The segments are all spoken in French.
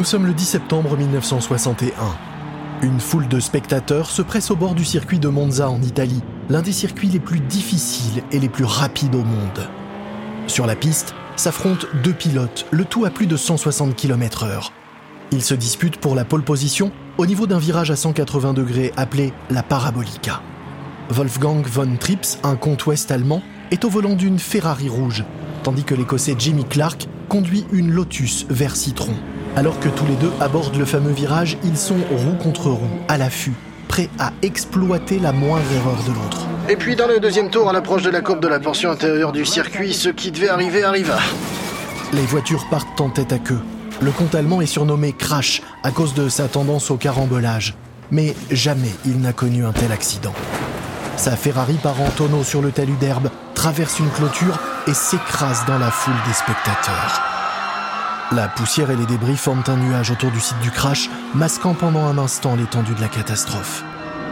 Nous sommes le 10 septembre 1961. Une foule de spectateurs se presse au bord du circuit de Monza en Italie, l'un des circuits les plus difficiles et les plus rapides au monde. Sur la piste s'affrontent deux pilotes, le tout à plus de 160 km/h. Ils se disputent pour la pole position au niveau d'un virage à 180 degrés appelé la Parabolica. Wolfgang von Trips, un comte ouest allemand, est au volant d'une Ferrari rouge, tandis que l'Écossais Jimmy Clark conduit une Lotus vert citron. Alors que tous les deux abordent le fameux virage, ils sont roue contre roue, à l'affût, prêts à exploiter la moindre erreur de l'autre. Et puis dans le deuxième tour, à l'approche de la courbe de la portion intérieure du circuit, ce qui devait arriver arriva. Les voitures partent en tête à queue. Le comte allemand est surnommé Crash à cause de sa tendance au carambolage. Mais jamais il n'a connu un tel accident. Sa Ferrari part en tonneau sur le talus d'herbe, traverse une clôture et s'écrase dans la foule des spectateurs. La poussière et les débris forment un nuage autour du site du crash, masquant pendant un instant l'étendue de la catastrophe.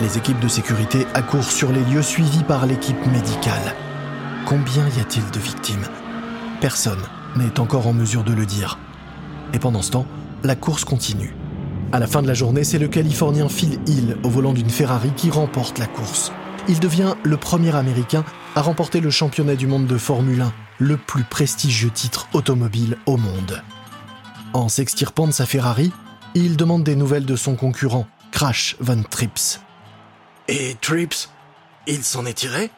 Les équipes de sécurité accourent sur les lieux suivies par l'équipe médicale. Combien y a-t-il de victimes? Personne n'est encore en mesure de le dire. Et pendant ce temps, la course continue. À la fin de la journée, c'est le Californien Phil Hill au volant d'une Ferrari qui remporte la course il devient le premier Américain à remporter le championnat du monde de Formule 1, le plus prestigieux titre automobile au monde. En s'extirpant de sa Ferrari, il demande des nouvelles de son concurrent, Crash Van Trips. Et Trips, il s'en est tiré?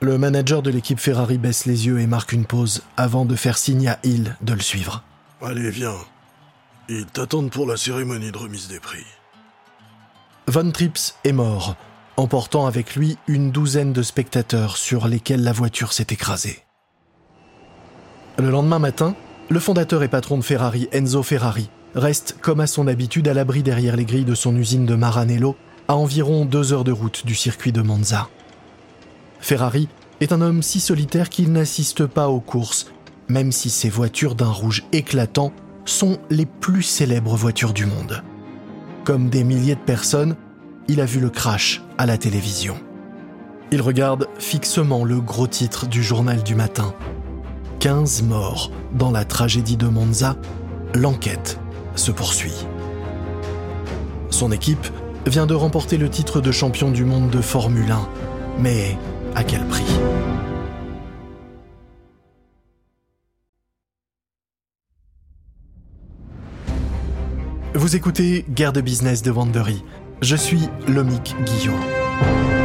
Le manager de l'équipe Ferrari baisse les yeux et marque une pause avant de faire signe à Hill de le suivre. Allez, viens. Ils t'attendent pour la cérémonie de remise des prix. Van Trips est mort, emportant avec lui une douzaine de spectateurs sur lesquels la voiture s'est écrasée. Le lendemain matin, le fondateur et patron de Ferrari, Enzo Ferrari, reste comme à son habitude à l'abri derrière les grilles de son usine de Maranello, à environ deux heures de route du circuit de Monza. Ferrari est un homme si solitaire qu'il n'assiste pas aux courses, même si ses voitures d'un rouge éclatant sont les plus célèbres voitures du monde. Comme des milliers de personnes, il a vu le crash à la télévision. Il regarde fixement le gros titre du journal du matin. 15 morts dans la tragédie de Monza, l'enquête se poursuit. Son équipe vient de remporter le titre de champion du monde de Formule 1, mais à quel prix? Vous écoutez Guerre de business de Wandery, je suis Lomic Guillot.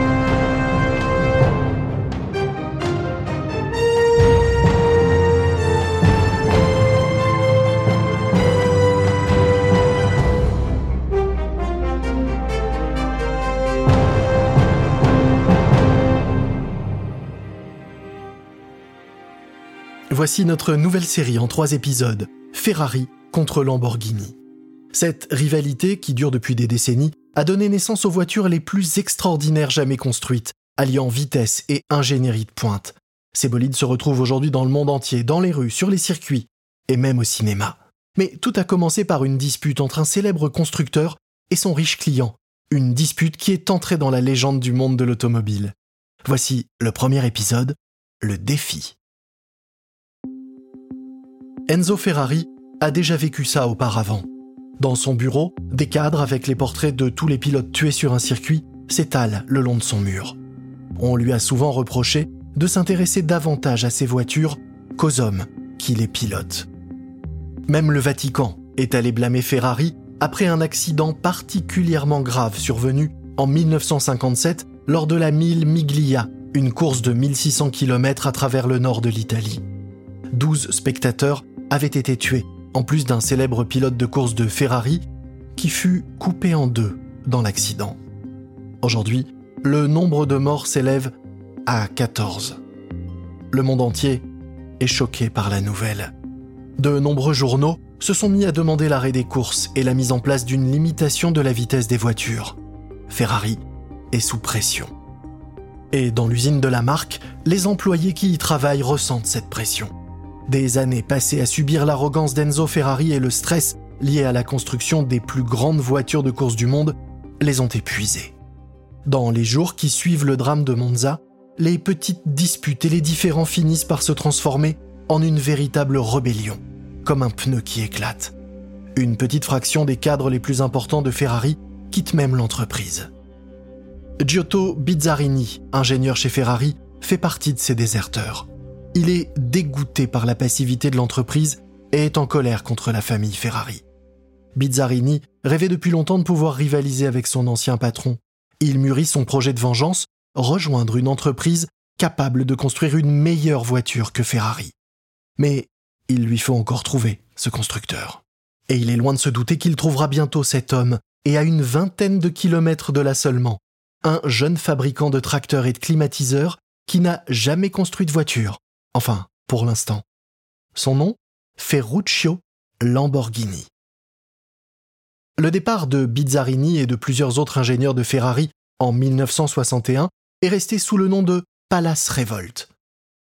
Voici notre nouvelle série en trois épisodes, Ferrari contre Lamborghini. Cette rivalité, qui dure depuis des décennies, a donné naissance aux voitures les plus extraordinaires jamais construites, alliant vitesse et ingénierie de pointe. Ces bolides se retrouvent aujourd'hui dans le monde entier, dans les rues, sur les circuits, et même au cinéma. Mais tout a commencé par une dispute entre un célèbre constructeur et son riche client, une dispute qui est entrée dans la légende du monde de l'automobile. Voici le premier épisode, le défi. Enzo Ferrari a déjà vécu ça auparavant. Dans son bureau, des cadres avec les portraits de tous les pilotes tués sur un circuit s'étalent le long de son mur. On lui a souvent reproché de s'intéresser davantage à ces voitures qu'aux hommes qui les pilotent. Même le Vatican est allé blâmer Ferrari après un accident particulièrement grave survenu en 1957 lors de la Mille Miglia, une course de 1600 km à travers le nord de l'Italie. 12 spectateurs avaient été tués en plus d'un célèbre pilote de course de Ferrari qui fut coupé en deux dans l'accident. Aujourd'hui, le nombre de morts s'élève à 14. Le monde entier est choqué par la nouvelle. De nombreux journaux se sont mis à demander l'arrêt des courses et la mise en place d'une limitation de la vitesse des voitures. Ferrari est sous pression. Et dans l'usine de la marque, les employés qui y travaillent ressentent cette pression. Des années passées à subir l'arrogance d'Enzo Ferrari et le stress lié à la construction des plus grandes voitures de course du monde les ont épuisés. Dans les jours qui suivent le drame de Monza, les petites disputes et les différends finissent par se transformer en une véritable rébellion, comme un pneu qui éclate. Une petite fraction des cadres les plus importants de Ferrari quitte même l'entreprise. Giotto Bizzarini, ingénieur chez Ferrari, fait partie de ces déserteurs. Il est dégoûté par la passivité de l'entreprise et est en colère contre la famille Ferrari. Bizzarini rêvait depuis longtemps de pouvoir rivaliser avec son ancien patron. Il mûrit son projet de vengeance, rejoindre une entreprise capable de construire une meilleure voiture que Ferrari. Mais il lui faut encore trouver ce constructeur. Et il est loin de se douter qu'il trouvera bientôt cet homme, et à une vingtaine de kilomètres de là seulement, un jeune fabricant de tracteurs et de climatiseurs qui n'a jamais construit de voiture. Enfin, pour l'instant. Son nom Ferruccio Lamborghini. Le départ de Bizzarini et de plusieurs autres ingénieurs de Ferrari en 1961 est resté sous le nom de Palace Revolt.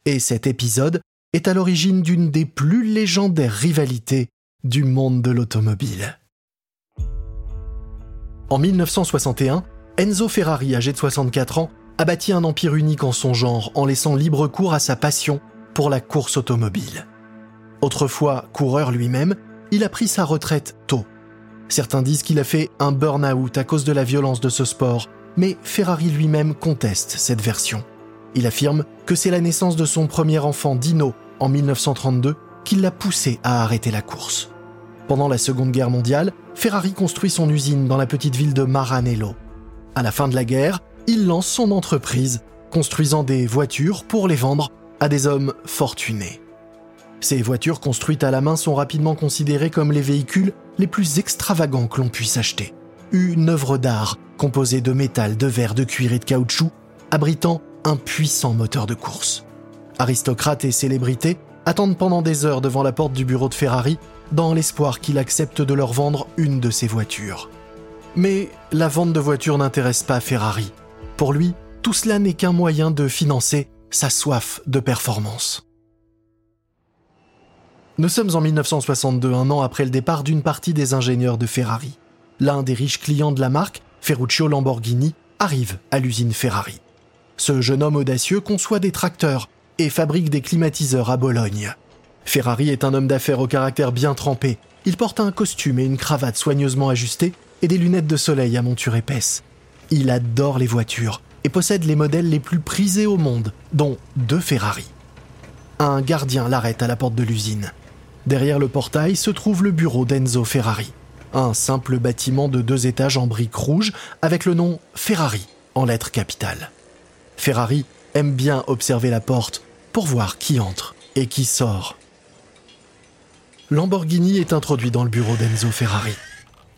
Et cet épisode est à l'origine d'une des plus légendaires rivalités du monde de l'automobile. En 1961, Enzo Ferrari, âgé de 64 ans, a bâti un empire unique en son genre en laissant libre cours à sa passion pour la course automobile. Autrefois coureur lui-même, il a pris sa retraite tôt. Certains disent qu'il a fait un burn-out à cause de la violence de ce sport, mais Ferrari lui-même conteste cette version. Il affirme que c'est la naissance de son premier enfant Dino en 1932 qui l'a poussé à arrêter la course. Pendant la Seconde Guerre mondiale, Ferrari construit son usine dans la petite ville de Maranello. À la fin de la guerre, il lance son entreprise, construisant des voitures pour les vendre à des hommes fortunés. Ces voitures construites à la main sont rapidement considérées comme les véhicules les plus extravagants que l'on puisse acheter. Une œuvre d'art composée de métal, de verre, de cuir et de caoutchouc, abritant un puissant moteur de course. Aristocrates et célébrités attendent pendant des heures devant la porte du bureau de Ferrari dans l'espoir qu'il accepte de leur vendre une de ses voitures. Mais la vente de voitures n'intéresse pas Ferrari. Pour lui, tout cela n'est qu'un moyen de financer sa soif de performance. Nous sommes en 1962, un an après le départ d'une partie des ingénieurs de Ferrari. L'un des riches clients de la marque, Ferruccio Lamborghini, arrive à l'usine Ferrari. Ce jeune homme audacieux conçoit des tracteurs et fabrique des climatiseurs à Bologne. Ferrari est un homme d'affaires au caractère bien trempé. Il porte un costume et une cravate soigneusement ajustés et des lunettes de soleil à monture épaisse. Il adore les voitures et possède les modèles les plus prisés au monde, dont deux Ferrari. Un gardien l'arrête à la porte de l'usine. Derrière le portail se trouve le bureau d'Enzo Ferrari, un simple bâtiment de deux étages en briques rouges avec le nom Ferrari en lettres capitales. Ferrari aime bien observer la porte pour voir qui entre et qui sort. Lamborghini est introduit dans le bureau d'Enzo Ferrari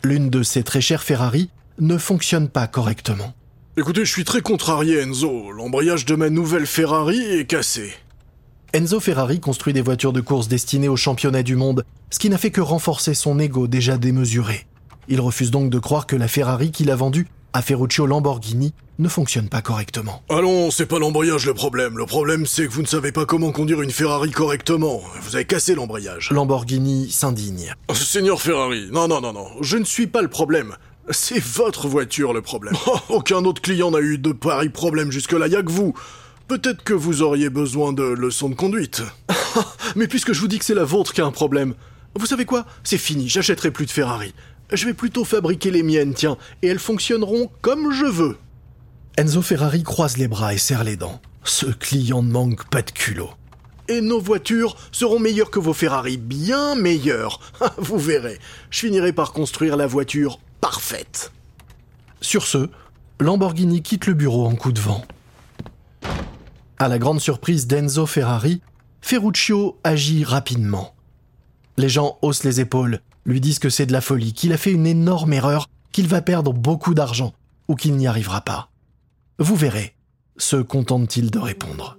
l'une de ces très chères Ferrari ne fonctionne pas correctement. Écoutez, je suis très contrarié, Enzo. L'embrayage de ma nouvelle Ferrari est cassé. Enzo Ferrari construit des voitures de course destinées au championnat du monde, ce qui n'a fait que renforcer son ego déjà démesuré. Il refuse donc de croire que la Ferrari qu'il a vendue à Ferruccio Lamborghini ne fonctionne pas correctement. Allons, c'est pas l'embrayage le problème. Le problème, c'est que vous ne savez pas comment conduire une Ferrari correctement. Vous avez cassé l'embrayage. Lamborghini s'indigne. Seigneur Ferrari, non, non, non, non. Je ne suis pas le problème. C'est votre voiture le problème. Aucun autre client n'a eu de pareils problèmes jusque-là, y a que vous. Peut-être que vous auriez besoin de leçons de conduite. Mais puisque je vous dis que c'est la vôtre qui a un problème, vous savez quoi? C'est fini, j'achèterai plus de Ferrari. Je vais plutôt fabriquer les miennes, tiens, et elles fonctionneront comme je veux. Enzo Ferrari croise les bras et serre les dents. Ce client ne manque pas de culot. Et nos voitures seront meilleures que vos Ferrari, bien meilleures. Vous verrez, je finirai par construire la voiture parfaite. Sur ce, Lamborghini quitte le bureau en coup de vent. À la grande surprise d'Enzo Ferrari, Ferruccio agit rapidement. Les gens haussent les épaules, lui disent que c'est de la folie, qu'il a fait une énorme erreur, qu'il va perdre beaucoup d'argent ou qu'il n'y arrivera pas. Vous verrez, se contente-t-il de répondre.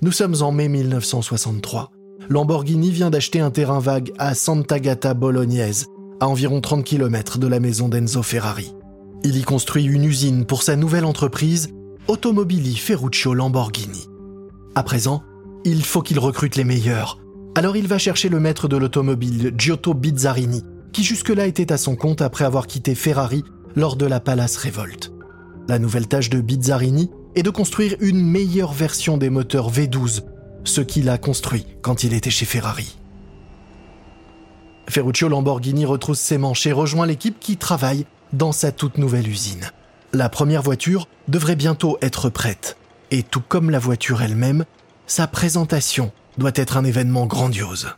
Nous sommes en mai 1963. Lamborghini vient d'acheter un terrain vague à Sant'Agata Bolognese, à environ 30 km de la maison d'Enzo Ferrari. Il y construit une usine pour sa nouvelle entreprise, Automobili Ferruccio Lamborghini. À présent, il faut qu'il recrute les meilleurs. Alors il va chercher le maître de l'automobile, Giotto Bizzarini, qui jusque-là était à son compte après avoir quitté Ferrari lors de la Palace Revolt. La nouvelle tâche de Bizzarini est de construire une meilleure version des moteurs V12, ce qu'il a construit quand il était chez Ferrari. Ferruccio Lamborghini retrousse ses manches et rejoint l'équipe qui travaille dans sa toute nouvelle usine. La première voiture devrait bientôt être prête. Et tout comme la voiture elle-même, sa présentation doit être un événement grandiose.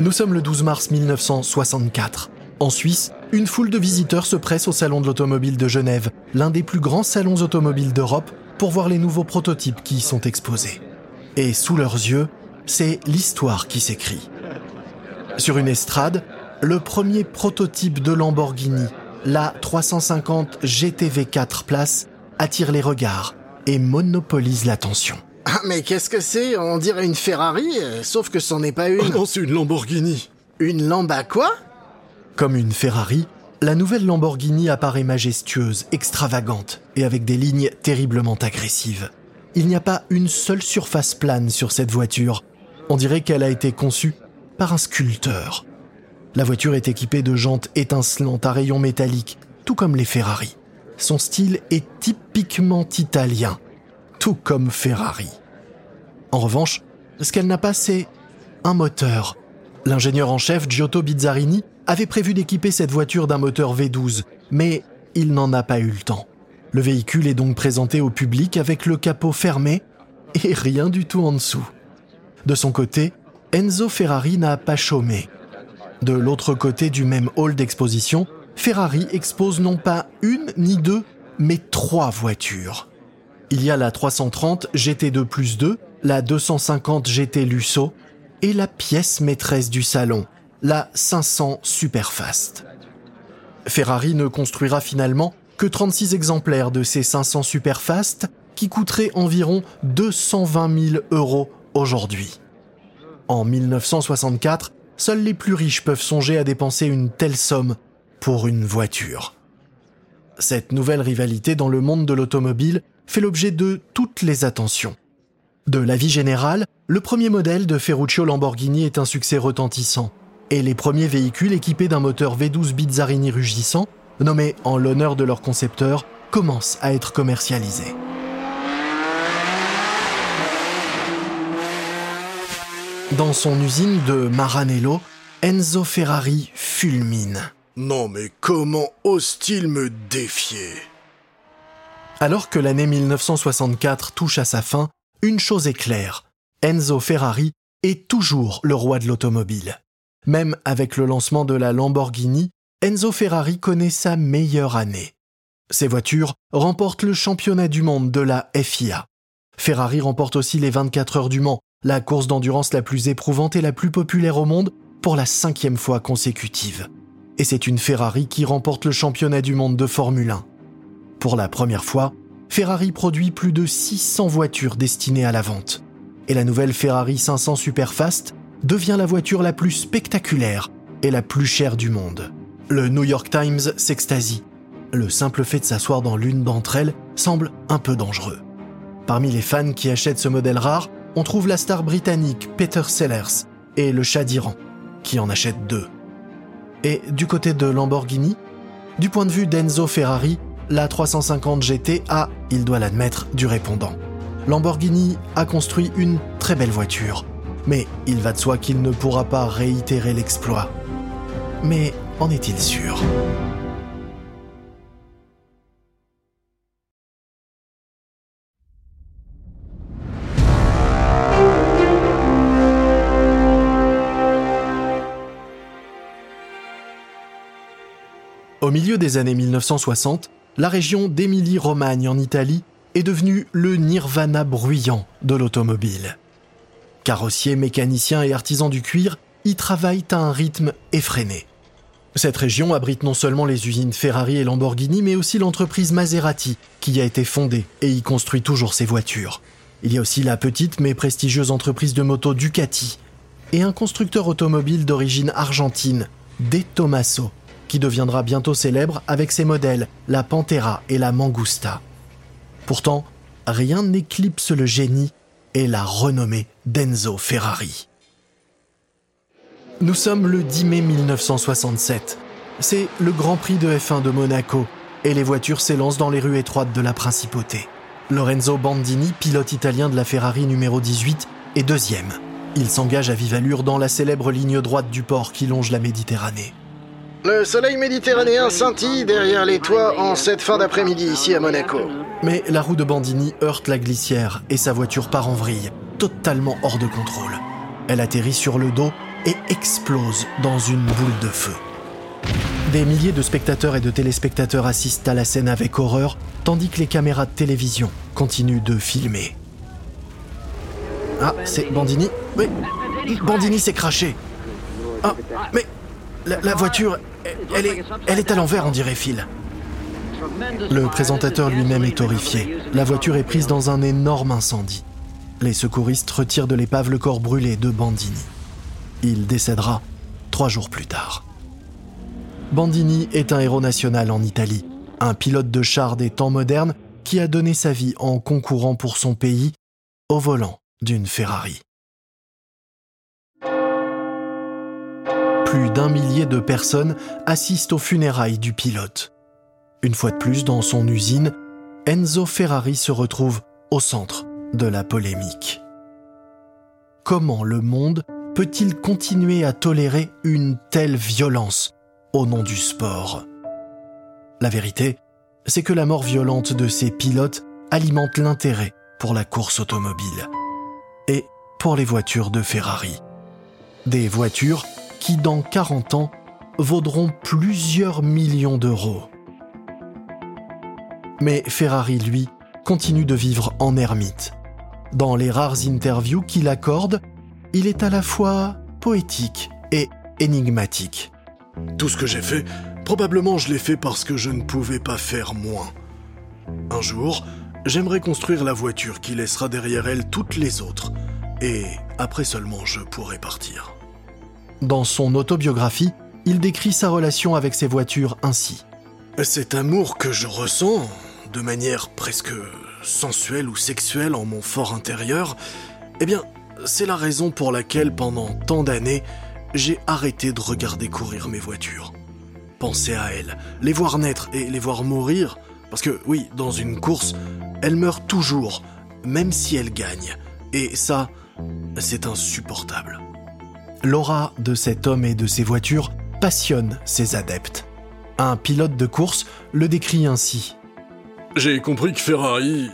Nous sommes le 12 mars 1964. En Suisse, une foule de visiteurs se presse au Salon de l'Automobile de Genève, l'un des plus grands salons automobiles d'Europe, pour voir les nouveaux prototypes qui y sont exposés. Et sous leurs yeux, c'est l'histoire qui s'écrit. Sur une estrade, le premier prototype de Lamborghini, la 350 GTV 4 places, attire les regards et monopolise l'attention. Ah, mais qu'est-ce que c'est? On dirait une Ferrari, euh, sauf que c'en est pas une. Oh non, c'est une Lamborghini. Une Lamba quoi? Comme une Ferrari, la nouvelle Lamborghini apparaît majestueuse, extravagante et avec des lignes terriblement agressives. Il n'y a pas une seule surface plane sur cette voiture. On dirait qu'elle a été conçue par un sculpteur. La voiture est équipée de jantes étincelantes à rayons métalliques, tout comme les Ferrari. Son style est typiquement italien, tout comme Ferrari. En revanche, ce qu'elle n'a pas, c'est un moteur. L'ingénieur en chef Giotto Bizzarini avait prévu d'équiper cette voiture d'un moteur V12, mais il n'en a pas eu le temps. Le véhicule est donc présenté au public avec le capot fermé et rien du tout en dessous. De son côté, Enzo Ferrari n'a pas chômé. De l'autre côté du même hall d'exposition, Ferrari expose non pas une ni deux, mais trois voitures. Il y a la 330 GT2 plus 2, la 250 GT Lusso et la pièce maîtresse du salon, la 500 Superfast. Ferrari ne construira finalement que 36 exemplaires de ces 500 Superfast qui coûteraient environ 220 000 euros aujourd'hui. En 1964, seuls les plus riches peuvent songer à dépenser une telle somme pour une voiture. Cette nouvelle rivalité dans le monde de l'automobile fait l'objet de toutes les attentions. De l'avis général, le premier modèle de Ferruccio Lamborghini est un succès retentissant, et les premiers véhicules équipés d'un moteur V12 Bizzarini rugissant, nommé en l'honneur de leur concepteur, commencent à être commercialisés. Dans son usine de Maranello, Enzo Ferrari fulmine. Non mais comment ose-t-il me défier? Alors que l'année 1964 touche à sa fin, une chose est claire, Enzo Ferrari est toujours le roi de l'automobile. Même avec le lancement de la Lamborghini, Enzo Ferrari connaît sa meilleure année. Ses voitures remportent le championnat du monde de la FIA. Ferrari remporte aussi les 24 heures du Mans, la course d'endurance la plus éprouvante et la plus populaire au monde pour la cinquième fois consécutive. Et c'est une Ferrari qui remporte le championnat du monde de Formule 1. Pour la première fois, Ferrari produit plus de 600 voitures destinées à la vente. Et la nouvelle Ferrari 500 Superfast devient la voiture la plus spectaculaire et la plus chère du monde. Le New York Times s'extasie. Le simple fait de s'asseoir dans l'une d'entre elles semble un peu dangereux. Parmi les fans qui achètent ce modèle rare, on trouve la star britannique Peter Sellers et le chat d'Iran, qui en achète deux. Et du côté de Lamborghini, du point de vue d'Enzo Ferrari, la 350 GT a, il doit l'admettre, du répondant. Lamborghini a construit une très belle voiture, mais il va de soi qu'il ne pourra pas réitérer l'exploit. Mais en est-il sûr? Au milieu des années 1960, la région d'Émilie-Romagne en Italie est devenue le nirvana bruyant de l'automobile. Carrossiers, mécaniciens et artisans du cuir y travaillent à un rythme effréné. Cette région abrite non seulement les usines Ferrari et Lamborghini, mais aussi l'entreprise Maserati, qui a été fondée et y construit toujours ses voitures. Il y a aussi la petite mais prestigieuse entreprise de moto Ducati, et un constructeur automobile d'origine argentine, De Tomaso, qui deviendra bientôt célèbre avec ses modèles, la Pantera et la Mangusta. Pourtant, rien n'éclipse le génie et la renommée d'Enzo Ferrari. Nous sommes le 10 mai 1967. C'est le Grand Prix de F1 de Monaco et les voitures s'élancent dans les rues étroites de la principauté. Lorenzo Bandini, pilote italien de la Ferrari numéro 18, est deuxième. Il s'engage à vive allure dans la célèbre ligne droite du port qui longe la Méditerranée. Le soleil méditerranéen scintille derrière les toits en cette fin d'après-midi ici à Monaco. Mais la roue de Bandini heurte la glissière et sa voiture part en vrille, totalement hors de contrôle. Elle atterrit sur le dos et explose dans une boule de feu. Des milliers de spectateurs et de téléspectateurs assistent à la scène avec horreur, tandis que les caméras de télévision continuent de filmer. Ah, c'est Bandini? Oui, Bandini s'est craché. Ah, mais la, la voiture, elle est, à l'envers, on dirait Phil. Le présentateur lui-même est horrifié. La voiture est prise dans un énorme incendie. Les secouristes retirent de l'épave le corps brûlé de Bandini. Il décédera trois jours plus tard. Bandini est un héros national en Italie, un pilote de char des temps modernes qui a donné sa vie en concourant pour son pays au volant d'une Ferrari. Plus d'un millier de personnes assistent aux funérailles du pilote. Une fois de plus, dans son usine, Enzo Ferrari se retrouve au centre de la polémique. Comment le monde peut-il continuer à tolérer une telle violence au nom du sport? La vérité, c'est que la mort violente de ces pilotes alimente l'intérêt pour la course automobile et pour les voitures de Ferrari. Des voitures qui, dans 40 ans, vaudront plusieurs millions d'euros. Mais Ferrari, lui, continue de vivre en ermite. Dans les rares interviews qu'il accorde, il est à la fois poétique et énigmatique. Tout ce que j'ai fait, probablement je l'ai fait parce que je ne pouvais pas faire moins. Un jour, j'aimerais construire la voiture qui laissera derrière elle toutes les autres, et après seulement je pourrai partir. Dans son autobiographie, il décrit sa relation avec ses voitures ainsi. Cet amour que je ressens, de manière presque sensuelle ou sexuelle en mon fort intérieur, eh bien, c'est la raison pour laquelle pendant tant d'années, j'ai arrêté de regarder courir mes voitures. Penser à elles, les voir naître et les voir mourir, parce que oui, dans une course, elles meurent toujours, même si elles gagnent. Et ça, c'est insupportable. L'aura de cet homme et de ses voitures passionne ses adeptes. Un pilote de course le décrit ainsi. J'ai compris que Ferrari,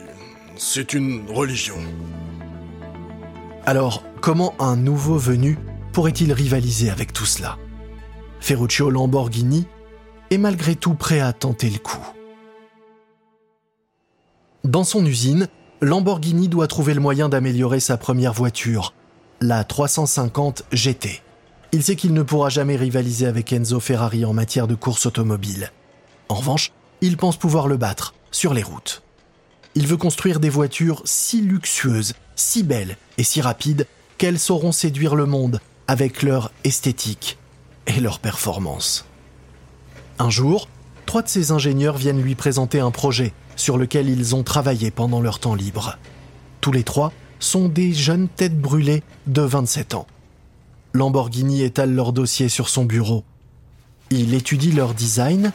c'est une religion. Alors, comment un nouveau venu pourrait-il rivaliser avec tout cela? Ferruccio Lamborghini est malgré tout prêt à tenter le coup. Dans son usine, Lamborghini doit trouver le moyen d'améliorer sa première voiture, la 350 GT. Il sait qu'il ne pourra jamais rivaliser avec Enzo Ferrari en matière de course automobile. En revanche, il pense pouvoir le battre sur les routes. Il veut construire des voitures si luxueuses, si belles et si rapides qu'elles sauront séduire le monde avec leur esthétique et leur performance. Un jour, trois de ses ingénieurs viennent lui présenter un projet sur lequel ils ont travaillé pendant leur temps libre. Tous les trois sont des jeunes têtes brûlées de 27 ans. Lamborghini étale leur dossier sur son bureau. Il étudie leur design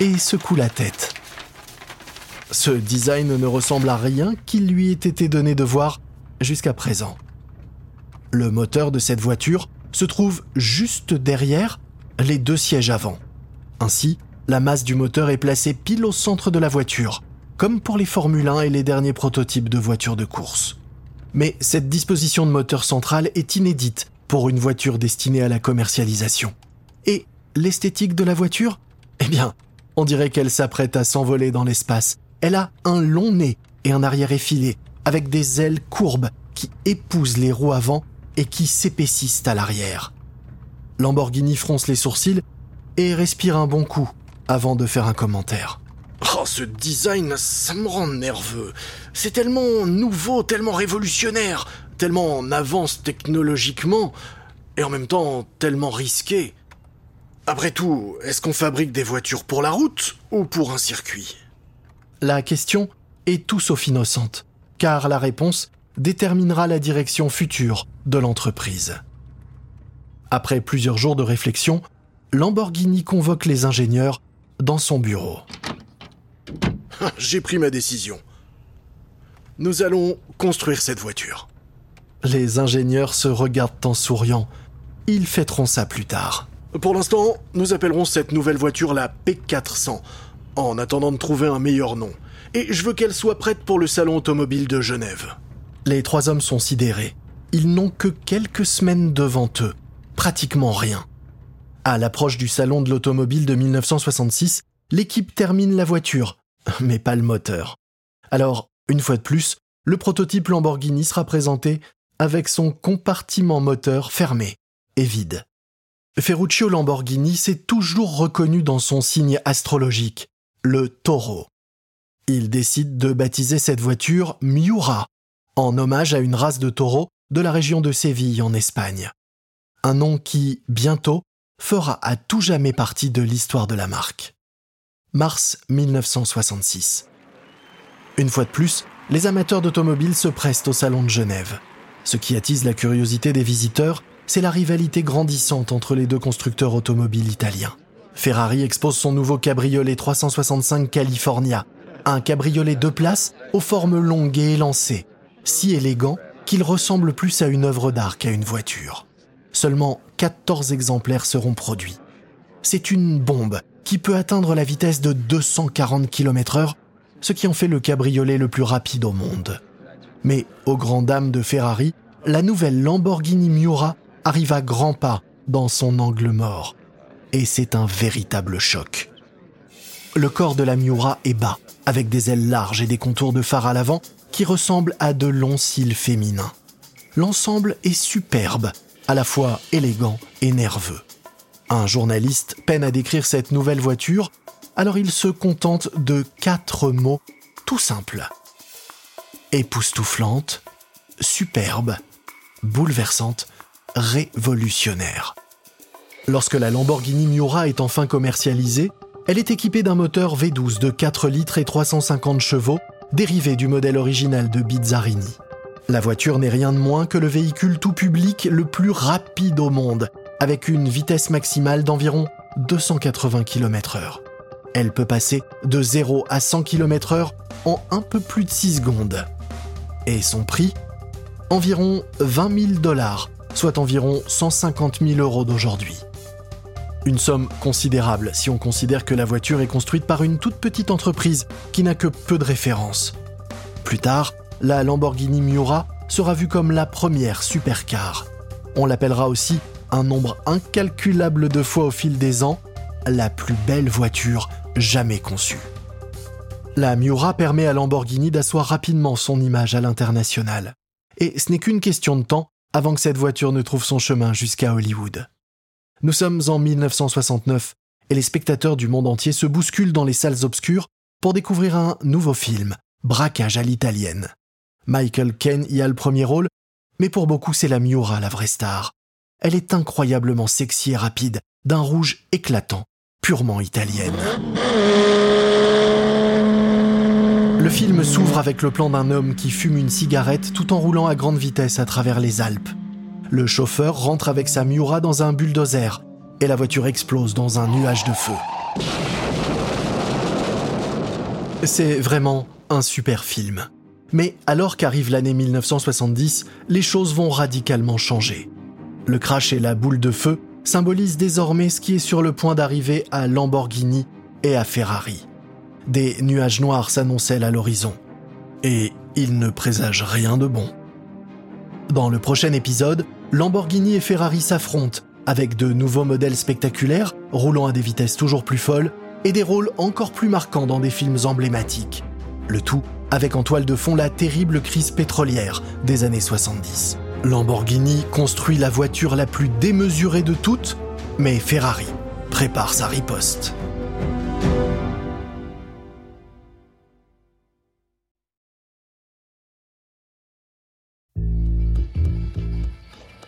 et secoue la tête. Ce design ne ressemble à rien qu'il lui ait été donné de voir jusqu'à présent. Le moteur de cette voiture se trouve juste derrière les deux sièges avant. Ainsi, la masse du moteur est placée pile au centre de la voiture, comme pour les Formule 1 et les derniers prototypes de voitures de course. Mais cette disposition de moteur central est inédite pour une voiture destinée à la commercialisation. Et l'esthétique de la voiture? Eh bien, on dirait qu'elle s'apprête à s'envoler dans l'espace. Elle a un long nez et un arrière effilé, avec des ailes courbes qui épousent les roues avant et qui s'épaississent à l'arrière. Lamborghini fronce les sourcils et respire un bon coup avant de faire un commentaire. Oh, ce design, ça me rend nerveux. C'est tellement nouveau, tellement révolutionnaire, tellement en avance technologiquement, et en même temps tellement risqué. Après tout, est-ce qu'on fabrique des voitures pour la route ou pour un circuit? La question est tout sauf innocente, car la réponse déterminera la direction future de l'entreprise. Après plusieurs jours de réflexion, Lamborghini convoque les ingénieurs dans son bureau. J'ai pris ma décision. Nous allons construire cette voiture. Les ingénieurs se regardent en souriant. Ils fêteront ça plus tard. Pour l'instant, nous appellerons cette nouvelle voiture la P400, en attendant de trouver un meilleur nom. Et je veux qu'elle soit prête pour le salon automobile de Genève. Les trois hommes sont sidérés. Ils n'ont que quelques semaines devant eux, pratiquement rien. À l'approche du salon de l'automobile de 1966, l'équipe termine la voiture, mais pas le moteur. Alors, une fois de plus, le prototype Lamborghini sera présenté avec son compartiment moteur fermé et vide. Ferruccio Lamborghini s'est toujours reconnu dans son signe astrologique, le taureau. Il décide de baptiser cette voiture Miura, en hommage à une race de taureaux de la région de Séville en Espagne. Un nom qui, bientôt, fera à tout jamais partie de l'histoire de la marque. Mars 1966. Une fois de plus, les amateurs d'automobiles se prestent au Salon de Genève. Ce qui attise la curiosité des visiteurs, c'est la rivalité grandissante entre les deux constructeurs automobiles italiens. Ferrari expose son nouveau cabriolet 365 California, un cabriolet deux places aux formes longues et élancées, si élégant qu'il ressemble plus à une œuvre d'art qu'à une voiture. Seulement 14 exemplaires seront produits. C'est une bombe qui peut atteindre la vitesse de 240 km/h ce qui en fait le cabriolet le plus rapide au monde. Mais, aux grandes dames de Ferrari, la nouvelle Lamborghini Miura arrive à grands pas dans son angle mort. Et c'est un véritable choc. Le corps de la Miura est bas, avec des ailes larges et des contours de phare à l'avant qui ressemblent à de longs cils féminins. L'ensemble est superbe, à la fois élégant et nerveux. Un journaliste peine à décrire cette nouvelle voiture alors il se contente de quatre mots tout simples. Époustouflante, superbe, bouleversante, révolutionnaire. Lorsque la Lamborghini Miura est enfin commercialisée, elle est équipée d'un moteur V12 de 4 litres et 350 chevaux, dérivé du modèle original de Bizzarini. La voiture n'est rien de moins que le véhicule tout public le plus rapide au monde, avec une vitesse maximale d'environ 280 km/h. Elle peut passer de 0 à 100 km/h en un peu plus de 6 secondes. Et son prix? Environ 20 000 dollars, soit environ 150 000 euros d'aujourd'hui. Une somme considérable si on considère que la voiture est construite par une toute petite entreprise qui n'a que peu de références. Plus tard, la Lamborghini Miura sera vue comme la première supercar. On l'appellera aussi un nombre incalculable de fois au fil des ans la plus belle voiture jamais conçue. La Miura permet à Lamborghini d'asseoir rapidement son image à l'international. Et ce n'est qu'une question de temps avant que cette voiture ne trouve son chemin jusqu'à Hollywood. Nous sommes en 1969 et les spectateurs du monde entier se bousculent dans les salles obscures pour découvrir un nouveau film, Braquage à l'italienne. Michael Caine y a le premier rôle, mais pour beaucoup c'est la Miura la vraie star. Elle est incroyablement sexy et rapide, d'un rouge éclatant, purement italienne. Le film s'ouvre avec le plan d'un homme qui fume une cigarette tout en roulant à grande vitesse à travers les Alpes. Le chauffeur rentre avec sa Miura dans un bulldozer et la voiture explose dans un nuage de feu. C'est vraiment un super film. Mais alors qu'arrive l'année 1970, les choses vont radicalement changer. Le crash et la boule de feu symbolise désormais ce qui est sur le point d'arriver à Lamborghini et à Ferrari. Des nuages noirs s'annoncellent à l'horizon. Et ils ne présagent rien de bon. Dans le prochain épisode, Lamborghini et Ferrari s'affrontent avec de nouveaux modèles spectaculaires, roulant à des vitesses toujours plus folles, et des rôles encore plus marquants dans des films emblématiques. Le tout avec en toile de fond la terrible crise pétrolière des années 70. Lamborghini construit la voiture la plus démesurée de toutes, mais Ferrari prépare sa riposte.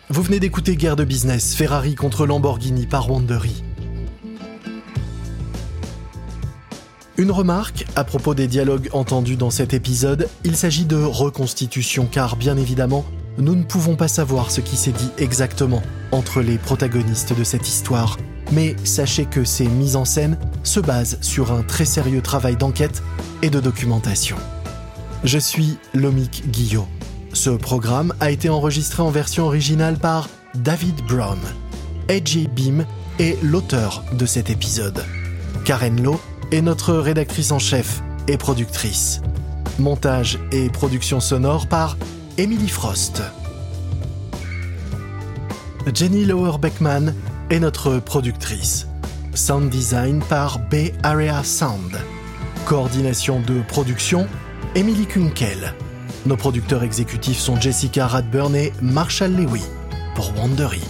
Vous venez d'écouter Guerre de business, Ferrari contre Lamborghini par Wandery. Une remarque à propos des dialogues entendus dans cet épisode, il s'agit de reconstitution car bien évidemment, nous ne pouvons pas savoir ce qui s'est dit exactement entre les protagonistes de cette histoire, mais sachez que ces mises en scène se basent sur un très sérieux travail d'enquête et de documentation. Je suis Lomik Guillot. Ce programme a été enregistré en version originale par David Brown. AJ Beam est l'auteur de cet épisode. Karen Lowe est notre rédactrice en chef et productrice. Montage et production sonore par Emily Frost. Jenny Lower Beckman est notre productrice. Sound design par Bay Area Sound. Coordination de production, Emily Kunkel. Nos producteurs exécutifs sont Jessica Radburn et Marshall Lewy pour Wandery.